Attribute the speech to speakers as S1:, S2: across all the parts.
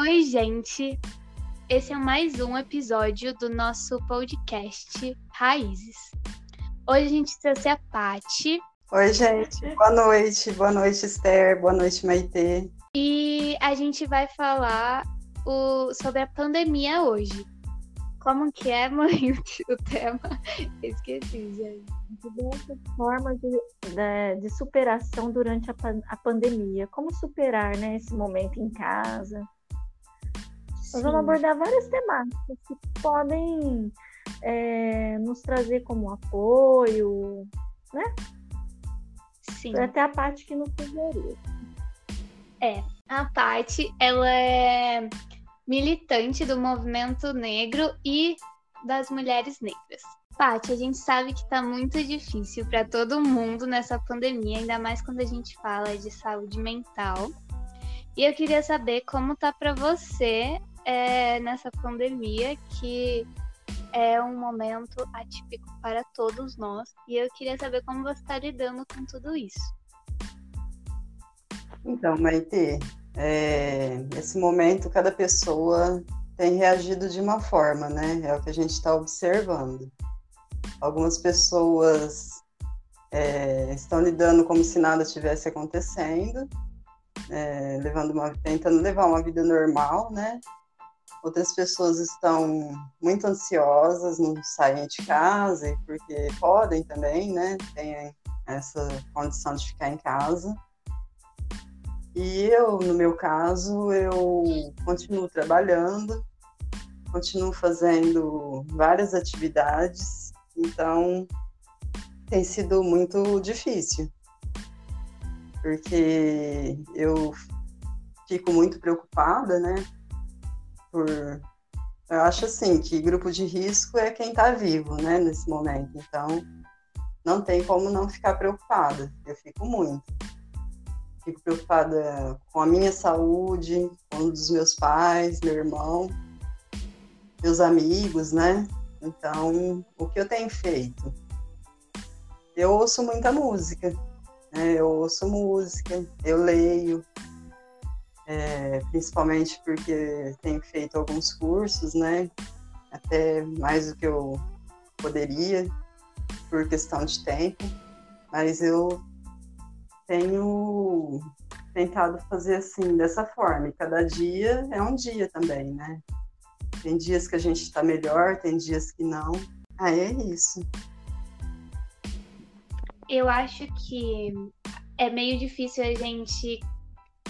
S1: Oi, gente. Esse é mais um episódio do nosso podcast Raízes. Hoje a gente trouxe a Pati.
S2: Oi, gente. Boa noite. Boa noite, Esther. Boa noite, Maitê.
S1: E a gente vai falar o... sobre a pandemia hoje. Como que é, mãe, o tema? Esqueci, gente.
S3: Diversas formas de, de, de superação durante a, a, pandemia. Como superar né, esse momento em casa. Nós vamos abordar várias temáticas que podem é, nos trazer como apoio, né?
S1: Sim.
S3: Até a parte que nos sugeriu.
S1: É, a parte ela é militante do movimento negro e das mulheres negras. Paty, a gente sabe que está muito difícil para todo mundo nessa pandemia, ainda mais quando a gente fala de saúde mental. E eu queria saber como tá para você é, nessa pandemia, que é um momento atípico para todos nós. E eu queria saber como você está lidando com tudo isso.
S2: Então, Maite, é, nesse momento cada pessoa tem reagido de uma forma, né? É o que a gente está observando. Algumas pessoas é, estão lidando como se nada tivesse acontecendo, é, levando uma, tentando levar uma vida normal, né? Outras pessoas estão muito ansiosas, não saem de casa, porque podem também, né? Tem essa condição de ficar em casa. E eu, no meu caso, eu continuo trabalhando, continuo fazendo várias atividades, então tem sido muito difícil, porque eu fico muito preocupada, né? Por eu acho assim que grupo de risco é quem está vivo, né, nesse momento. Então, não tem como não ficar preocupada. Eu fico muito fico preocupada com a minha saúde, com os dos meus pais, meu irmão, meus amigos, né? Então, o que eu tenho feito? Eu ouço muita música, né? Eu ouço música, eu leio, é, principalmente porque tenho feito alguns cursos, né? Até mais do que eu poderia, por questão de tempo, mas eu tenho tentado fazer assim, dessa forma. E cada dia é um dia também, né? Tem dias que a gente está melhor, tem dias que não. Aí é isso.
S1: Eu acho que é meio difícil a gente,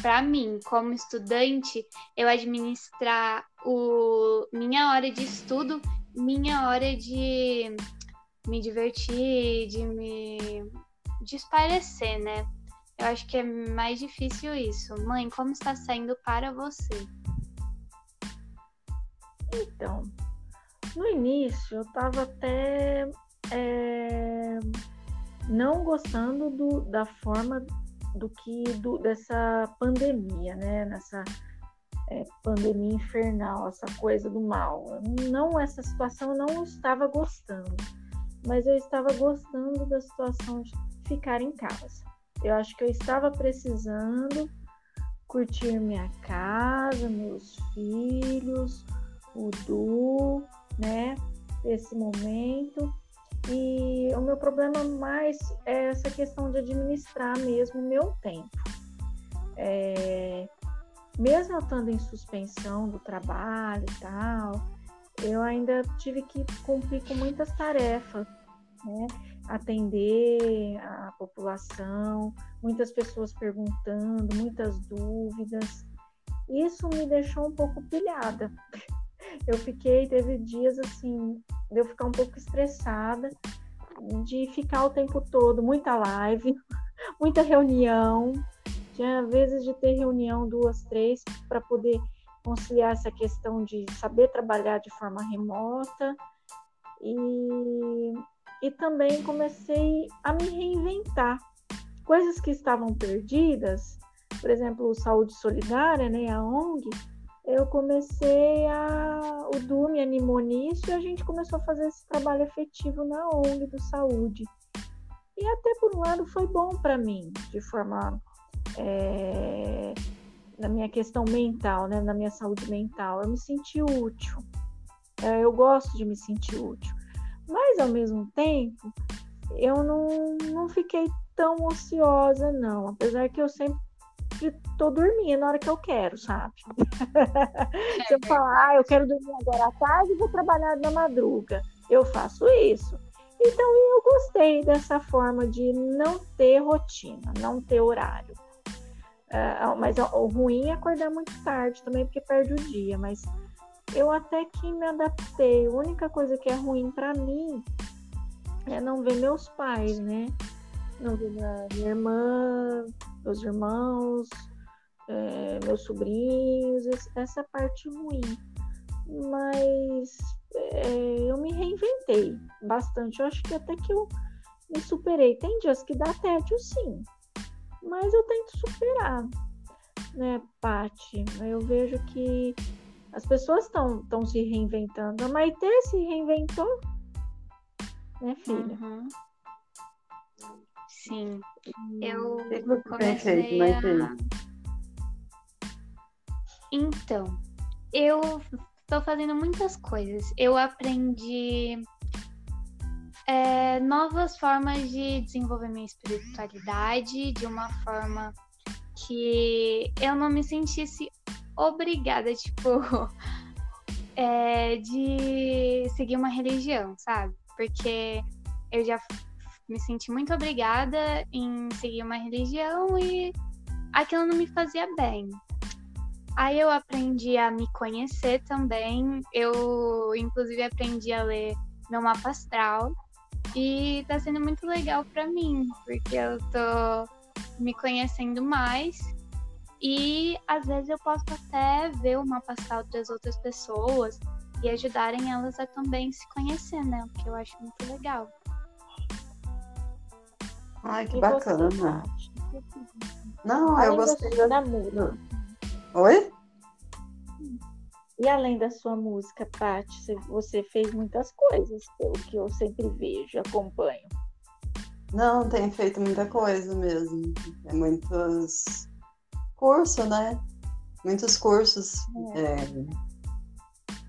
S1: para mim, como estudante, eu administrar o minha hora de estudo, minha hora de me divertir, de me de esparecer, né? Eu acho que é mais difícil isso. Mãe, como está sendo para você?
S3: Então, no início eu estava até é, não gostando do, da forma do que do, dessa pandemia, né? Nessa é, pandemia infernal, essa coisa do mal. Não essa situação eu não estava gostando, mas eu estava gostando da situação de ficar em casa. Eu acho que eu estava precisando curtir minha casa, meus filhos, o Du, né? Esse momento. E o meu problema mais é essa questão de administrar mesmo o meu tempo. É, mesmo eu estando em suspensão do trabalho e tal, eu ainda tive que cumprir com muitas tarefas, né? atender a população, muitas pessoas perguntando, muitas dúvidas. Isso me deixou um pouco pilhada. Eu fiquei, teve dias assim, de eu ficar um pouco estressada, de ficar o tempo todo, muita live, muita reunião. Tinha vezes de ter reunião duas, três, para poder conciliar essa questão de saber trabalhar de forma remota. E e também comecei a me reinventar. Coisas que estavam perdidas, por exemplo, Saúde Solidária, né, a ONG, eu comecei a. O Du me animou nisso e a gente começou a fazer esse trabalho efetivo na ONG do Saúde. E até por um lado foi bom para mim, de forma. É, na minha questão mental, né, na minha saúde mental. Eu me senti útil. É, eu gosto de me sentir útil. Mas, ao mesmo tempo, eu não, não fiquei tão ociosa, não. Apesar que eu sempre tô dormindo na hora que eu quero, sabe? Se eu falar, ah, eu quero dormir agora à tarde e vou trabalhar na madruga, eu faço isso. Então, eu gostei dessa forma de não ter rotina, não ter horário. Uh, mas o ruim é acordar muito tarde também, porque perde o dia. Mas eu até que me adaptei. A única coisa que é ruim para mim é não ver meus pais, né? Não ver minha, minha irmã, meus irmãos, é, meus sobrinhos, essa parte ruim. Mas é, eu me reinventei bastante. Eu acho que até que eu me superei. Tem dias que dá tédio, sim. Mas eu tento superar, né, Pati? Eu vejo que as pessoas estão se reinventando. A Maite se reinventou, né, filha?
S1: Uhum. Sim. Eu comecei a... Então, eu estou fazendo muitas coisas. Eu aprendi é, novas formas de desenvolver minha espiritualidade de uma forma que eu não me sentisse obrigada, tipo, é, de seguir uma religião, sabe? Porque eu já me senti muito obrigada em seguir uma religião e aquilo não me fazia bem. Aí eu aprendi a me conhecer também. Eu, inclusive, aprendi a ler meu mapa astral. E tá sendo muito legal para mim, porque eu tô me conhecendo mais e às vezes eu posso até ver o mapa astral das outras pessoas e ajudarem elas a também se conhecer, né? O que eu acho muito legal.
S2: Ai, que e bacana. Você, Não, além eu gostei da, da música. Oi?
S3: E além da sua música, Paty, você fez muitas coisas, pelo que eu sempre vejo, acompanho.
S2: Não, tem feito muita coisa mesmo. É muitos curso, né? Muitos cursos. É. É,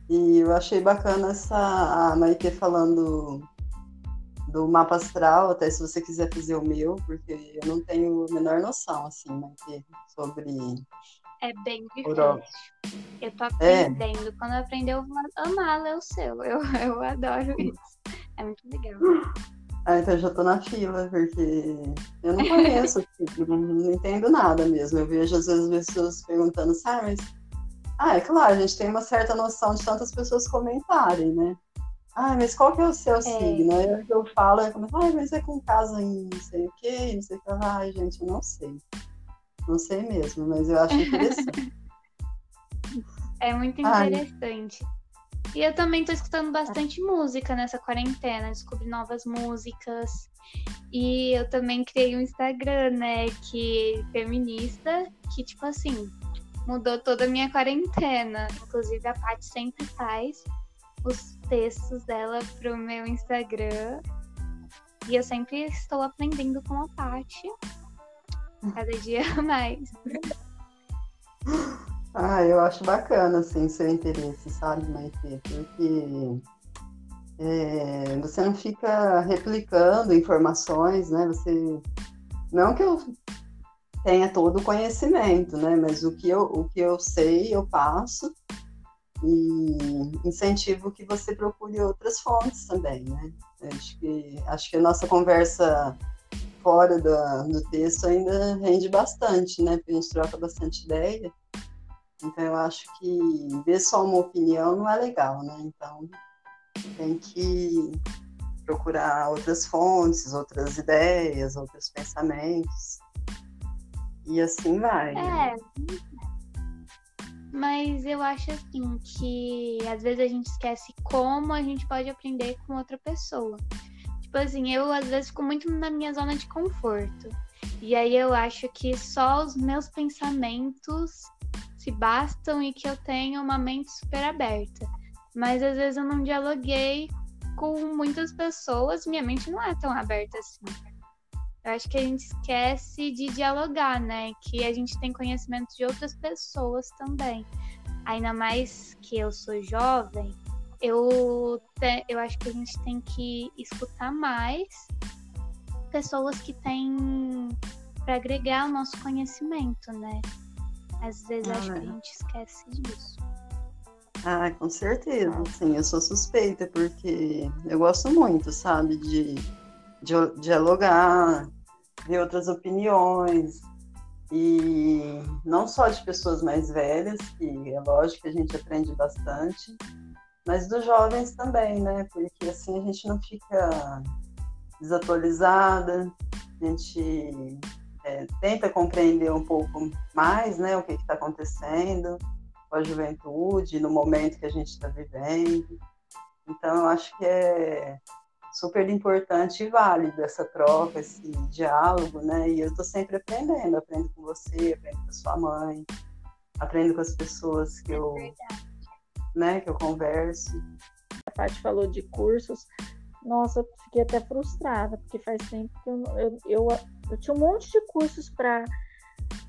S2: e eu achei bacana essa a Maite falando do mapa astral, até se você quiser fazer o meu, porque eu não tenho a menor noção, assim, Maite, sobre.
S1: É bem difícil. Eu tô é. aprendendo. É. Quando eu aprender, eu vou amar ler o seu. Eu, eu adoro isso. É muito legal.
S2: Ah, então eu já tô na fila, porque eu não conheço, tipo, não, não, entendo nada mesmo. Eu vejo às vezes pessoas perguntando, sabe, mas. Ah, é claro, a gente tem uma certa noção de tantas pessoas comentarem, né? Ah, mas qual que é o seu é. signo? Aí eu falo, eu começo, ah, mas é com casa em não sei o quê, não sei o que. Ai, gente, eu não sei. Não sei mesmo, mas eu acho interessante.
S1: é muito interessante. Ai. E eu também tô escutando bastante música nessa quarentena, descobri novas músicas. E eu também criei um Instagram, né, que feminista, que tipo assim, mudou toda a minha quarentena. Inclusive a Paty sempre faz os textos dela pro meu Instagram. E eu sempre estou aprendendo com a Paty. Cada dia mais.
S2: Ah, eu acho bacana, assim, seu interesse, sabe, Maite? Porque é, você não fica replicando informações, né? Você. Não que eu tenha todo o conhecimento, né? Mas o que eu, o que eu sei, eu passo e incentivo que você procure outras fontes também, né? Acho que, acho que a nossa conversa fora do, do texto ainda rende bastante, né? Porque a gente troca bastante ideia. Então eu acho que ver só uma opinião não é legal, né? Então tem que procurar outras fontes, outras ideias, outros pensamentos. E assim vai.
S1: É. Mas eu acho assim que às vezes a gente esquece como a gente pode aprender com outra pessoa. Tipo assim, eu às vezes fico muito na minha zona de conforto. E aí eu acho que só os meus pensamentos se bastam e que eu tenho uma mente super aberta. Mas às vezes eu não dialoguei com muitas pessoas, minha mente não é tão aberta assim. Eu acho que a gente esquece de dialogar, né? Que a gente tem conhecimento de outras pessoas também. Ainda mais que eu sou jovem, eu, te, eu acho que a gente tem que escutar mais pessoas que têm para agregar o nosso conhecimento, né? Às vezes ah, acho é. que a gente esquece disso.
S2: Ah, com certeza. Sim, eu sou suspeita, porque eu gosto muito, sabe, de, de dialogar, ver outras opiniões. E não só de pessoas mais velhas, que é lógico que a gente aprende bastante, mas dos jovens também, né? Porque assim a gente não fica desatualizada, a gente é, tenta compreender um pouco mais né, o que está acontecendo com a juventude, no momento que a gente está vivendo. Então, eu acho que é super importante e válido essa troca, esse diálogo, né? E eu estou sempre aprendendo, aprendo com você, aprendo com a sua mãe, aprendo com as pessoas que eu, é né, que eu converso.
S3: A parte falou de cursos, nossa, eu fiquei até frustrada, porque faz tempo que eu, eu, eu, eu tinha um monte de cursos para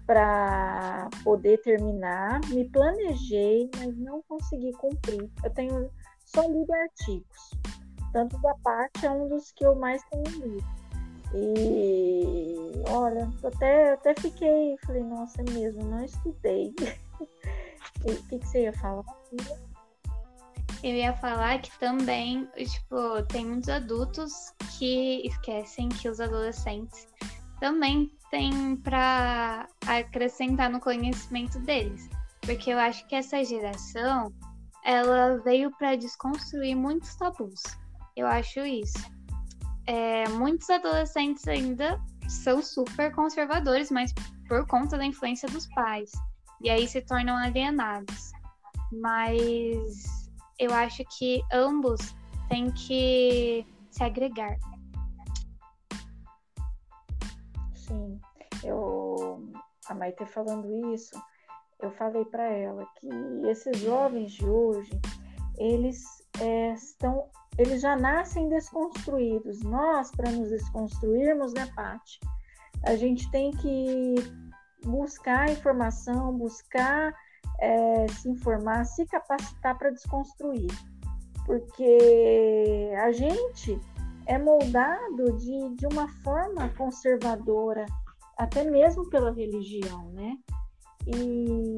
S3: para poder terminar, me planejei, mas não consegui cumprir. Eu tenho só lido artigos, tanto da parte é um dos que eu mais tenho lido. E olha, até, até fiquei, falei, nossa, é mesmo, não estudei. O que, que você ia falar?
S1: Eu ia falar que também, tipo, tem muitos adultos que esquecem que os adolescentes também têm para acrescentar no conhecimento deles. Porque eu acho que essa geração, ela veio para desconstruir muitos tabus. Eu acho isso. É, muitos adolescentes ainda são super conservadores, mas por conta da influência dos pais. E aí se tornam alienados. Mas eu acho que ambos têm que se agregar.
S3: Sim, eu a Maite falando isso, eu falei para ela que esses jovens de hoje, eles é, estão, eles já nascem desconstruídos. Nós, para nos desconstruirmos, né, Paty? A gente tem que buscar informação, buscar é, se informar, se capacitar para desconstruir. Porque a gente é moldado de, de uma forma conservadora, até mesmo pela religião, né? E,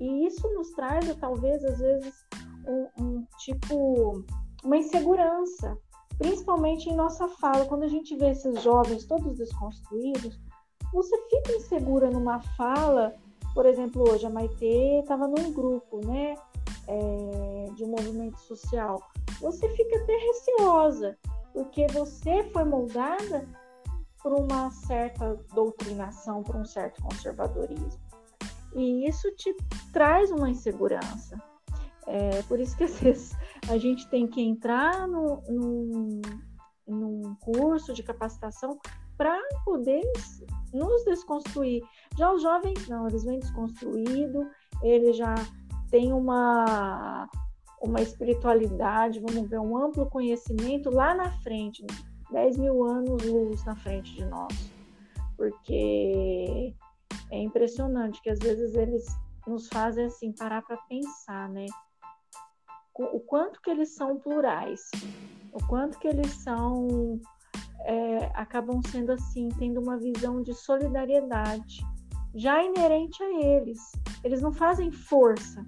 S3: e isso nos traz, talvez, às vezes, um, um tipo, uma insegurança, principalmente em nossa fala. Quando a gente vê esses jovens todos desconstruídos, você fica insegura numa fala por exemplo, hoje a Maite estava num grupo, né, é, de um movimento social. Você fica até receosa, porque você foi moldada por uma certa doutrinação, por um certo conservadorismo. E isso te traz uma insegurança. É, por isso que às vezes a gente tem que entrar no, num, num curso de capacitação para poder nos desconstruir. Já os jovens não, eles vêm desconstruído, eles já têm uma, uma espiritualidade, vamos ver, um amplo conhecimento lá na frente, 10 mil anos luz na frente de nós. Porque é impressionante que às vezes eles nos fazem assim parar para pensar, né? O quanto que eles são plurais, o quanto que eles são é, acabam sendo assim, tendo uma visão de solidariedade já inerente a eles. Eles não fazem força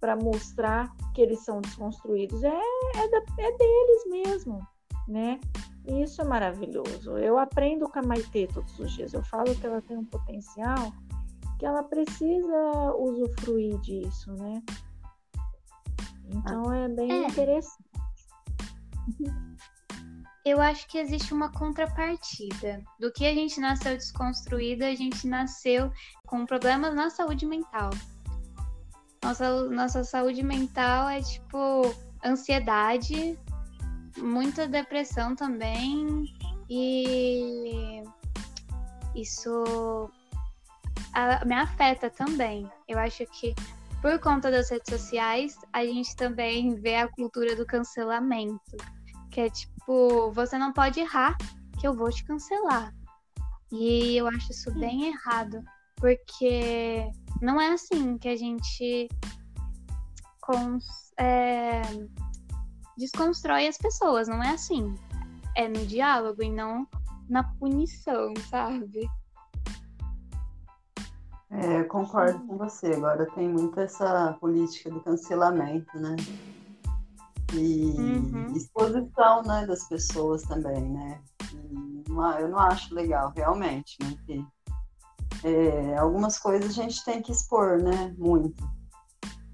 S3: para mostrar que eles são desconstruídos, é, é, da, é deles mesmo, né? E isso é maravilhoso. Eu aprendo com a Maitê todos os dias. Eu falo que ela tem um potencial que ela precisa usufruir disso, né? Então é bem é. interessante.
S1: eu acho que existe uma contrapartida. Do que a gente nasceu desconstruída, a gente nasceu com problemas na saúde mental. Nossa, nossa saúde mental é tipo ansiedade, muita depressão também, e isso me afeta também. Eu acho que por conta das redes sociais, a gente também vê a cultura do cancelamento, que é tipo você não pode errar, que que eu vou te cancelar. E eu acho isso bem errado, porque não é assim que a gente cons, é, desconstrói as pessoas, não é assim. É no diálogo e não na punição, sabe?
S2: É, eu concordo com você. Agora tem muito essa política do cancelamento, né? E uhum. exposição né, das pessoas também, né? eu não acho legal, realmente, né? Que, é, algumas coisas a gente tem que expor, né? Muito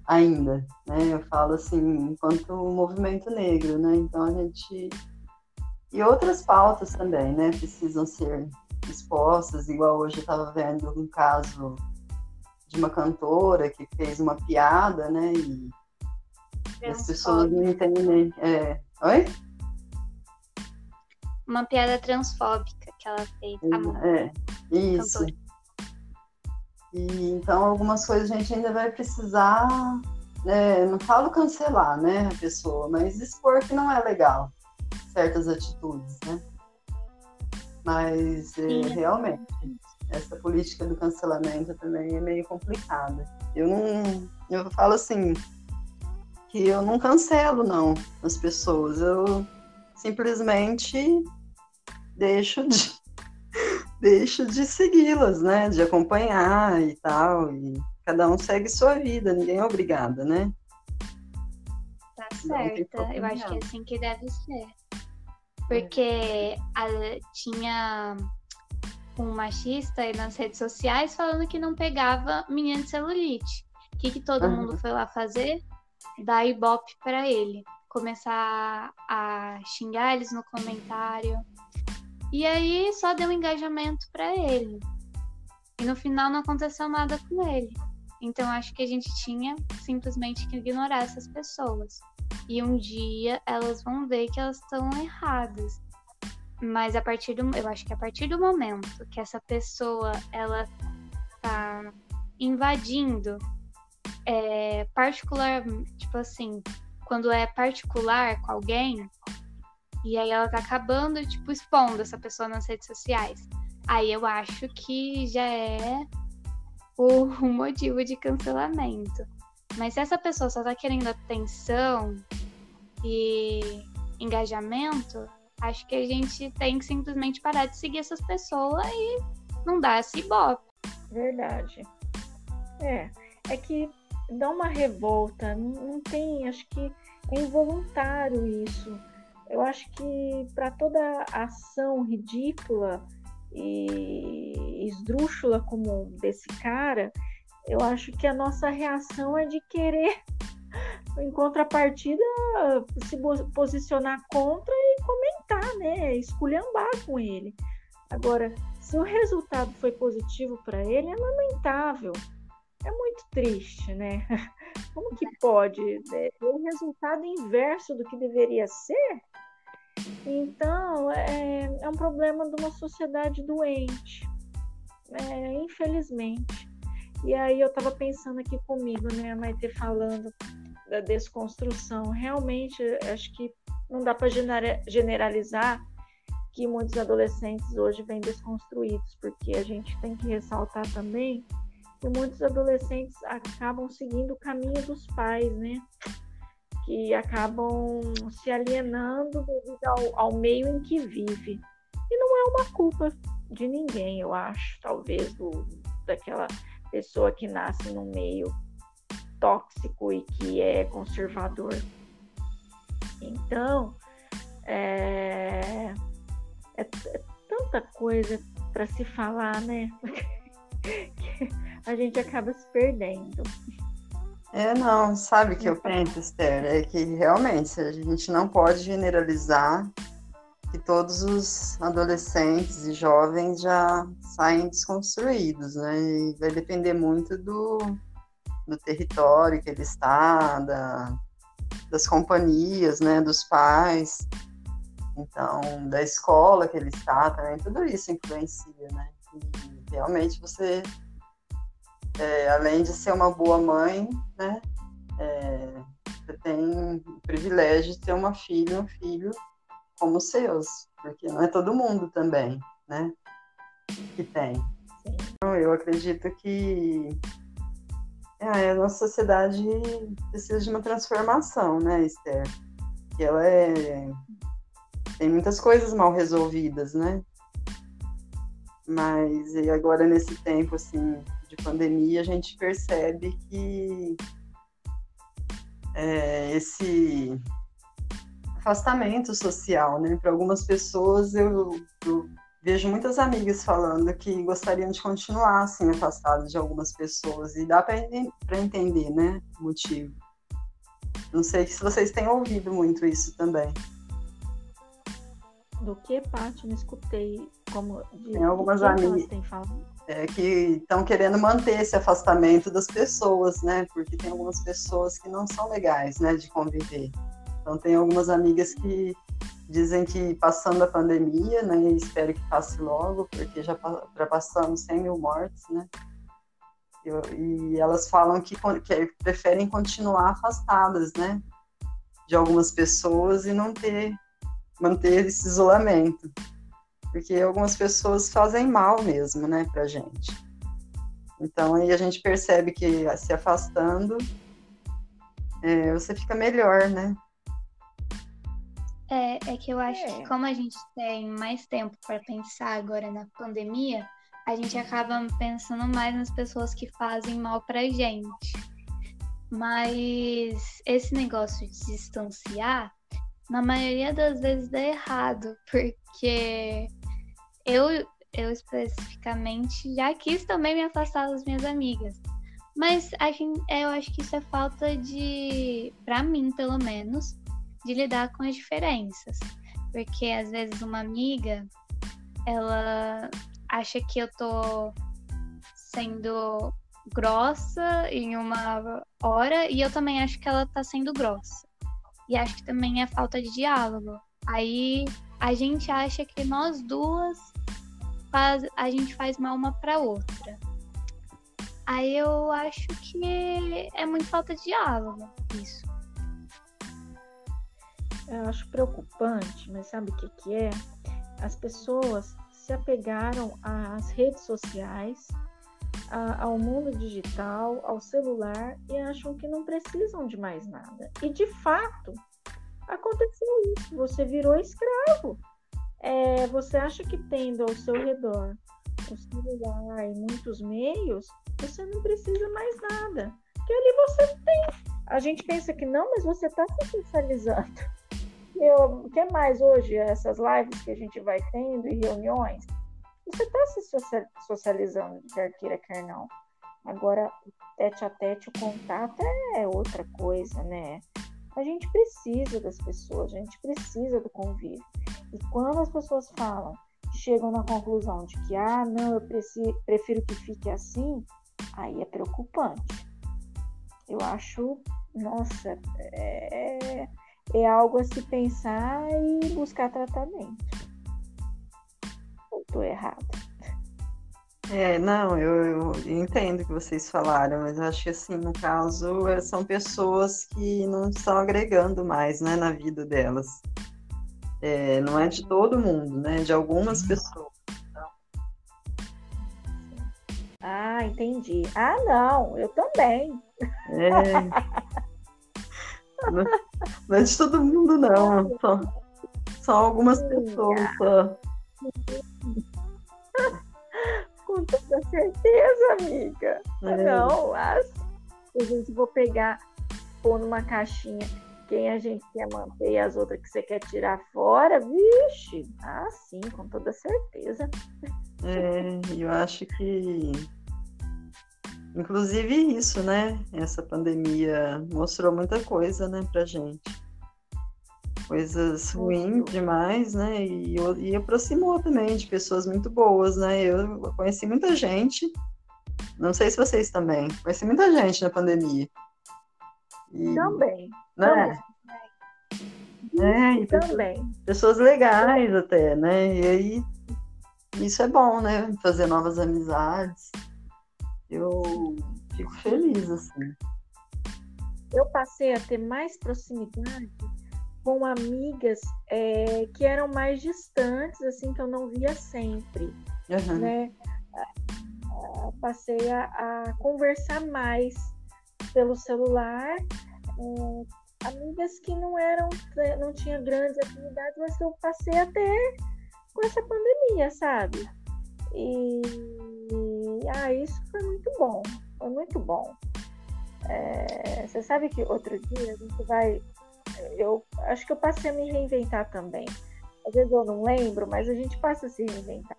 S2: ainda, né? Eu falo assim, enquanto movimento negro, né? Então a gente e outras pautas também, né? Precisam ser expostas, igual hoje eu estava vendo um caso de uma cantora que fez uma piada, né? E, e as pessoas não entendem. É... Oi?
S1: Uma piada transfóbica que ela fez.
S2: É, isso. Cantora. E então algumas coisas a gente ainda vai precisar, né, não falo cancelar, né, a pessoa, mas expor que não é legal certas atitudes, né? Mas é, realmente essa política do cancelamento também é meio complicada. Eu não, eu falo assim que eu não cancelo não as pessoas, eu simplesmente deixo de deixo de segui-las, né? De acompanhar e tal. E cada um segue sua vida, ninguém é obrigada, né?
S1: Tá certa. Eu acho que é assim que deve ser. Porque a, tinha um machista aí nas redes sociais falando que não pegava menina de celulite. O que, que todo uhum. mundo foi lá fazer? Dar ibope para ele. Começar a xingar eles no comentário. E aí só deu engajamento para ele. E no final não aconteceu nada com ele. Então acho que a gente tinha simplesmente que ignorar essas pessoas. E um dia elas vão ver que elas estão erradas. Mas a partir do, eu acho que a partir do momento que essa pessoa ela tá invadindo é, particular, tipo assim, quando é particular com alguém, e aí ela tá acabando, tipo, expondo essa pessoa nas redes sociais. Aí eu acho que já é o, o motivo de cancelamento. Mas se essa pessoa só tá querendo atenção e engajamento, acho que a gente tem que simplesmente parar de seguir essas pessoas e não dar esse ibope.
S3: Verdade. É, é que dá uma revolta, não, não tem, acho que é involuntário isso eu acho que para toda ação ridícula e esdrúxula como desse cara, eu acho que a nossa reação é de querer, em contrapartida, se posicionar contra e comentar, né? Esculhambar com ele. Agora, se o resultado foi positivo para ele, é lamentável. É muito triste, né? Como que pode? É, o resultado inverso do que deveria ser então, é, é um problema de uma sociedade doente, é, infelizmente. E aí eu estava pensando aqui comigo, né, a Maite falando da desconstrução. Realmente, acho que não dá para generalizar que muitos adolescentes hoje vêm desconstruídos, porque a gente tem que ressaltar também que muitos adolescentes acabam seguindo o caminho dos pais, né? que acabam se alienando devido ao, ao meio em que vive. E não é uma culpa de ninguém, eu acho, talvez do, daquela pessoa que nasce num meio tóxico e que é conservador. Então, é, é, é tanta coisa para se falar, né? que a gente acaba se perdendo.
S2: É, não, sabe o que eu penso, Esther? É que realmente a gente não pode generalizar que todos os adolescentes e jovens já saem desconstruídos, né? E vai depender muito do, do território que ele está, da, das companhias, né? Dos pais, então, da escola que ele está também, tudo isso influencia, né? E realmente você é, além de ser uma boa mãe, né, é, você tem o privilégio de ter uma filha, um filho como os seus. porque não é todo mundo também, né, que tem. Então, eu acredito que é, a nossa sociedade precisa de uma transformação, né, Esther? Que ela é tem muitas coisas mal resolvidas, né? Mas e agora nesse tempo assim de pandemia a gente percebe que é, esse afastamento social, né? Para algumas pessoas eu, eu, vejo muitas amigas falando que gostariam de continuar assim afastadas de algumas pessoas e dá para entender, né? O motivo. Não sei se vocês têm ouvido muito isso também.
S3: Do que, Paty? Não escutei. Como de,
S2: tem algumas amigas é, que estão querendo manter esse afastamento das pessoas, né? Porque tem algumas pessoas que não são legais, né? De conviver. Então, tem algumas amigas que dizem que passando a pandemia, né, espero que passe logo, porque já, já passamos 100 mil mortes, né, e, e elas falam que, que, preferem continuar afastadas, né, de algumas pessoas e não ter, manter esse isolamento, porque algumas pessoas fazem mal mesmo, né, pra gente. Então, aí a gente percebe que se afastando, é, você fica melhor, né,
S1: é, é que eu acho é. que como a gente tem mais tempo para pensar agora na pandemia, a gente acaba pensando mais nas pessoas que fazem mal pra gente. Mas esse negócio de distanciar, na maioria das vezes dá errado, porque eu, eu especificamente já quis também me afastar das minhas amigas. Mas a gente, eu acho que isso é falta de, para mim pelo menos, de lidar com as diferenças. Porque às vezes uma amiga, ela acha que eu tô sendo grossa em uma hora e eu também acho que ela tá sendo grossa. E acho que também é falta de diálogo. Aí a gente acha que nós duas faz, a gente faz mal uma para outra. Aí eu acho que é muito falta de diálogo isso.
S3: Eu acho preocupante, mas sabe o que, que é? As pessoas se apegaram às redes sociais, a, ao mundo digital, ao celular e acham que não precisam de mais nada. E de fato, aconteceu isso. Você virou escravo. É, você acha que tendo ao seu redor o celular e muitos meios, você não precisa mais nada. Que ali você tem. A gente pensa que não, mas você está se especializando o que mais hoje, essas lives que a gente vai tendo e reuniões, você está se socializando, quer queira, quer não. Agora, tete a tete, o contato é outra coisa, né? A gente precisa das pessoas, a gente precisa do convívio. E quando as pessoas falam, chegam na conclusão de que, ah, não, eu prefiro, prefiro que fique assim, aí é preocupante. Eu acho, nossa, é, é algo a se pensar e buscar tratamento. Ou estou errada?
S2: É, não, eu, eu, entendo o que vocês falaram, mas eu acho que assim, no caso, é, são pessoas que não estão agregando mais, né, na vida delas. É, não é de todo mundo, né? De algumas pessoas.
S3: Ah, entendi. Ah, não, eu também.
S2: É. Não é de todo mundo, não. Só, só algumas pessoas só.
S3: Com toda certeza, amiga. É. Não, as... a gente vou pegar, pôr numa caixinha quem a gente quer manter e as outras que você quer tirar fora, vixe, ah, sim, com toda certeza.
S2: É, eu acho que Inclusive isso, né? Essa pandemia mostrou muita coisa, né, pra gente. Coisas ruins demais, né? E, e aproximou também de pessoas muito boas, né? Eu conheci muita gente, não sei se vocês também, conheci muita gente na pandemia.
S3: E, também.
S2: Né?
S3: Também. É, também.
S2: Pessoas legais até, né? E aí, isso é bom, né? Fazer novas amizades eu fico feliz, assim.
S3: Eu passei a ter mais proximidade com amigas é, que eram mais distantes, assim, que eu não via sempre, uhum. né? Passei a, a, conversar mais pelo celular, é, amigas que não eram, não tinham grandes afinidades, mas que eu passei a ter com essa pandemia, sabe? E, ah, isso foi muito bom, foi muito bom. É, você sabe que outro dia a gente vai. Eu acho que eu passei a me reinventar também. Às vezes eu não lembro, mas a gente passa a se reinventar.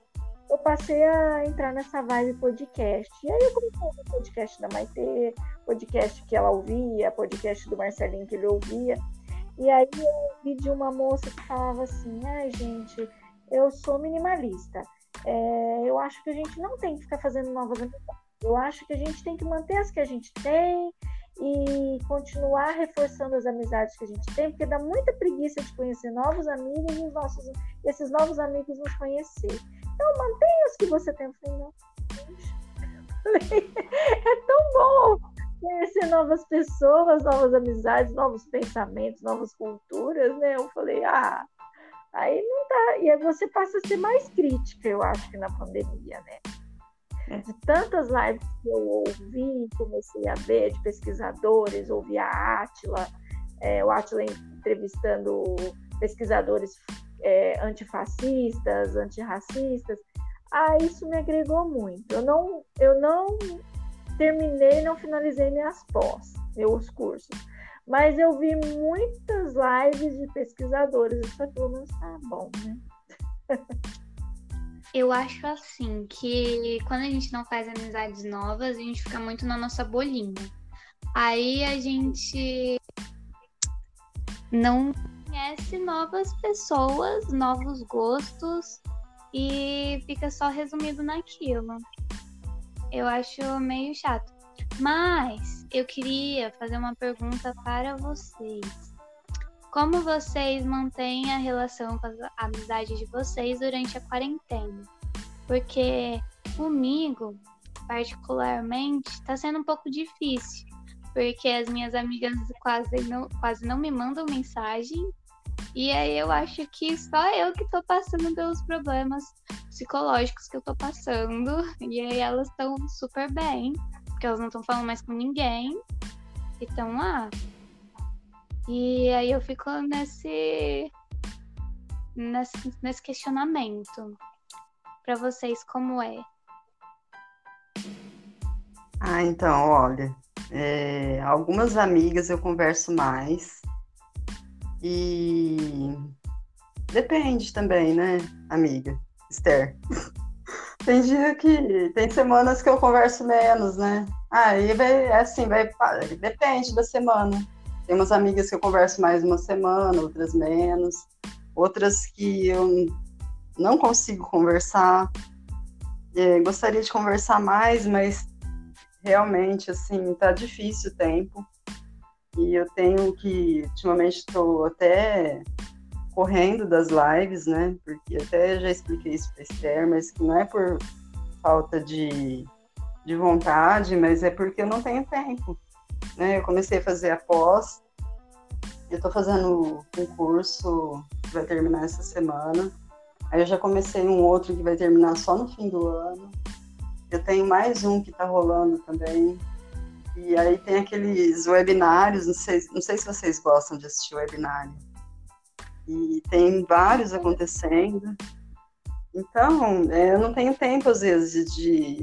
S3: Eu passei a entrar nessa vibe podcast. E aí eu comecei a podcast da Maite, podcast que ela ouvia, podcast do Marcelinho que ele ouvia. E aí eu ouvi de uma moça que falava assim: ai, gente, eu sou minimalista. É, eu acho que a gente não tem que ficar fazendo novas amizades. Eu acho que a gente tem que manter as que a gente tem e continuar reforçando as amizades que a gente tem, porque dá muita preguiça de conhecer novos amigos e os nossos, esses novos amigos nos conhecer. Então, mantenha os que você tem. Eu é tão bom conhecer novas pessoas, novas amizades, novos pensamentos, novas culturas, né? Eu falei, ah, aí não dá. E aí você passa a ser mais crítica, eu acho, que na pandemia, né? de tantas lives que eu ouvi, comecei a ver de pesquisadores, ouvi a Átila, é, o Átila entrevistando pesquisadores é, antifascistas, antirracistas, ah, isso me agregou muito. Eu não, eu não terminei, não finalizei minhas pós, meus cursos, mas eu vi muitas lives de pesquisadores, isso pelo menos tá bom, né?
S1: Eu acho assim que quando a gente não faz amizades novas, a gente fica muito na nossa bolinha. Aí a gente não conhece novas pessoas, novos gostos e fica só resumido naquilo. Eu acho meio chato. Mas eu queria fazer uma pergunta para vocês. Como vocês mantêm a relação com a amizade de vocês durante a quarentena? Porque comigo, particularmente, está sendo um pouco difícil, porque as minhas amigas quase não, quase não me mandam mensagem. E aí eu acho que só eu que estou passando pelos problemas psicológicos que eu estou passando. E aí elas estão super bem, porque elas não estão falando mais com ninguém. E estão lá. E aí eu fico nesse, nesse, nesse questionamento. Para vocês, como é?
S2: Ah, então, olha, é, algumas amigas eu converso mais e depende também, né, amiga Esther? Tem dia que tem semanas que eu converso menos, né? Aí vai é assim, vai depende da semana. Tem umas amigas que eu converso mais uma semana, outras menos, outras que eu não consigo conversar. É, gostaria de conversar mais, mas realmente, assim, tá difícil o tempo. E eu tenho que, ultimamente, estou até correndo das lives, né? Porque até já expliquei isso para Esther, mas que não é por falta de, de vontade, mas é porque eu não tenho tempo. Né? Eu comecei a fazer a pós, eu estou fazendo um curso que vai terminar essa semana. Aí eu já comecei um outro que vai terminar só no fim do ano. Eu tenho mais um que está rolando também. E aí tem aqueles webinários, não sei, não sei se vocês gostam de assistir webinário. E tem vários acontecendo. Então, é, eu não tenho tempo, às vezes, de,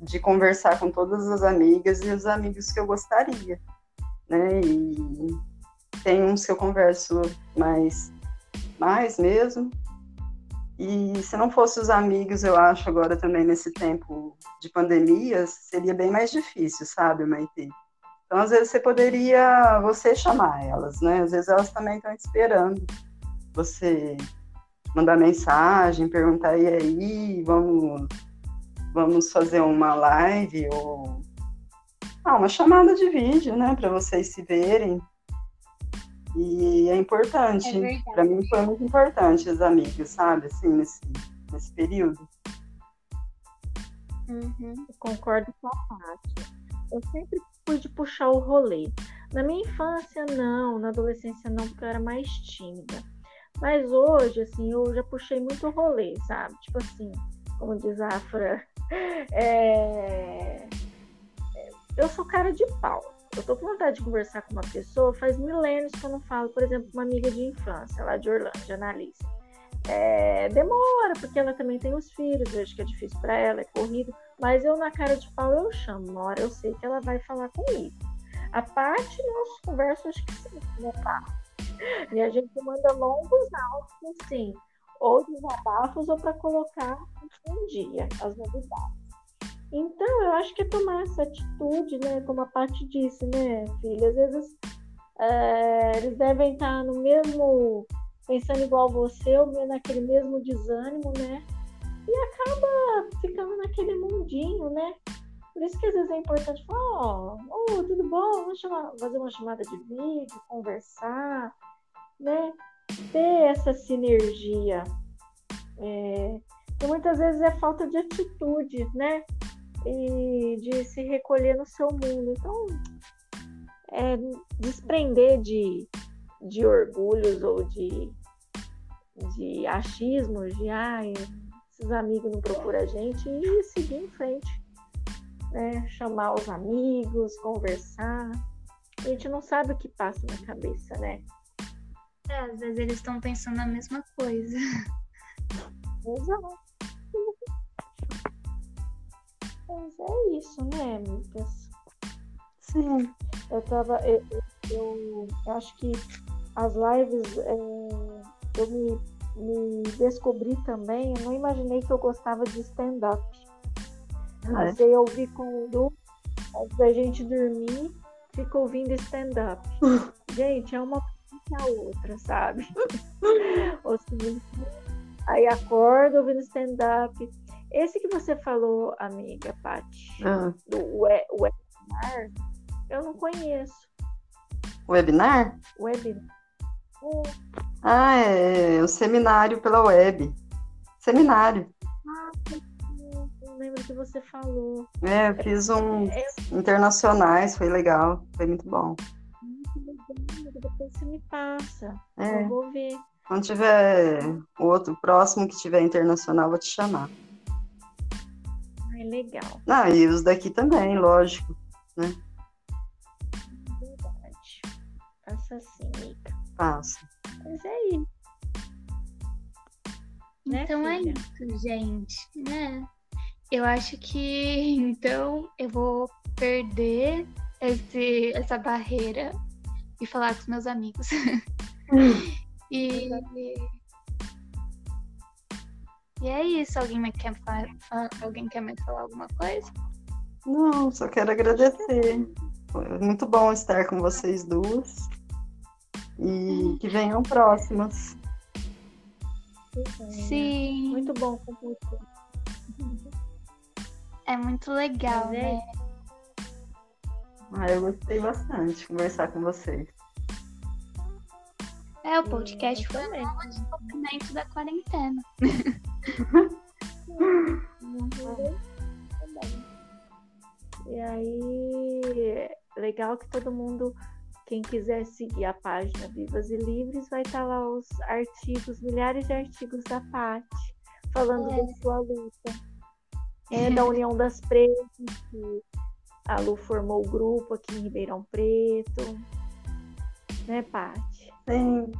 S2: de conversar com todas as amigas e os amigos que eu gostaria. Né? E tem uns que eu converso mais, mais mesmo. E se não fosse os amigos, eu acho, agora também nesse tempo de pandemia, seria bem mais difícil, sabe, Maite? Então, às vezes, você poderia você chamar elas, né? Às vezes elas também estão esperando você mandar mensagem, perguntar, e aí, vamos, vamos fazer uma live ou ah, uma chamada de vídeo, né, para vocês se verem. E é importante. É para mim foi muito importante os amigos, sabe? Assim, nesse, nesse período.
S3: Uhum. Concordo com a Paty. Eu sempre fui de puxar o rolê. Na minha infância, não, na adolescência, não, porque eu era mais tímida. Mas hoje, assim, eu já puxei muito rolê, sabe? Tipo assim, como diz a Afra, é... eu sou cara de pau. Eu tô com vontade de conversar com uma pessoa, faz milênios que eu não falo, por exemplo, uma amiga de infância, lá de Orlando, de Analise. É, demora, porque ela também tem os filhos, eu acho que é difícil para ela, é corrido, mas eu na cara de pau eu chamo, uma hora eu sei que ela vai falar comigo. A parte nós acho que sim, né, tá? E a gente manda longos áudios, assim, ou desabafos, ou para colocar em dia as novidades. Então, eu acho que é tomar essa atitude, né? Como a parte disse, né, filha? Às vezes é, eles devem estar no mesmo, pensando igual você, ou naquele mesmo desânimo, né? E acaba ficando naquele mundinho, né? Por isso que às vezes é importante falar, ó, oh, tudo bom? Vamos chamar, fazer uma chamada de vídeo, conversar, né? Ter essa sinergia. É, e muitas vezes é falta de atitude, né? E de se recolher no seu mundo. Então, é, desprender de, de orgulhos ou de, de achismos, de ai, esses amigos não procuram a gente e seguir em frente. Né? Chamar os amigos, conversar. A gente não sabe o que passa na cabeça, né?
S1: É, às vezes eles estão pensando a mesma coisa.
S3: Exato. Mas é isso, né, amigas?
S2: Sim.
S3: Eu tava. Eu, eu, eu acho que as lives é, eu me, me descobri também. Eu não imaginei que eu gostava de stand-up. Mas é. eu ouvi quando antes da gente dormir, fica ouvindo stand-up. gente, é uma a outra, sabe? Ou seja, aí acordo ouvindo stand-up. Esse que você falou, amiga Paty, ah. do webinar, eu não conheço.
S2: Webinar?
S3: Webinar.
S2: Ah, é o seminário pela web. Seminário.
S3: Ah, não lembro que você falou.
S2: É, eu fiz um é, internacionais, foi legal, foi muito bom
S3: depois você me passa. É. Eu vou ver.
S2: Quando tiver o outro próximo que tiver internacional, vou te chamar.
S3: Ai, legal.
S2: Ah, e os daqui também, lógico, né?
S3: Verdade. Passa sim, Mica.
S2: Passa.
S3: Mas é isso.
S1: Né, então é isso, gente, né? Eu acho que então eu vou perder esse, essa barreira e falar com os meus amigos. e, e é isso. Alguém mais quer falar, alguém quer mais falar alguma coisa?
S2: Não, só quero agradecer. Foi muito bom estar com vocês duas. E que venham próximas.
S1: Sim.
S3: Muito bom com você.
S1: É muito legal, é né?
S2: Ah, eu gostei bastante de conversar com vocês.
S1: É, o podcast foi um novo desenvolvimento da quarentena.
S3: e aí, legal que todo mundo, quem quiser seguir a página Vivas e Livres, vai estar lá os artigos, milhares de artigos da Paty, falando é. da sua luta. É, da União das Pretas, que a Lu formou o grupo aqui em Ribeirão Preto. Né, Paty?
S2: Sim.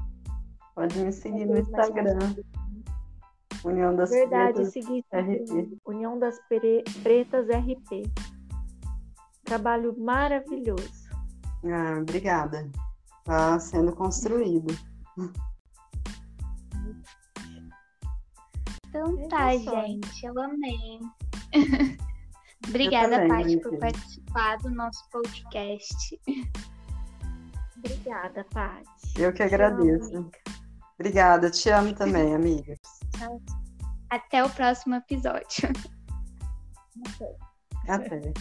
S2: Pode me seguir no Instagram. União das
S3: Verdade,
S2: Pretas
S3: seguir RP. União das Pretas RP. Trabalho maravilhoso.
S2: Ah, obrigada. Está sendo construído.
S1: Então tá, gente. Eu amei. Obrigada, Paty, por participar do nosso podcast.
S3: Obrigada, Paty.
S2: Eu que agradeço. Obrigada, te amo também, amiga.
S1: Até o próximo episódio.
S2: Até. Até.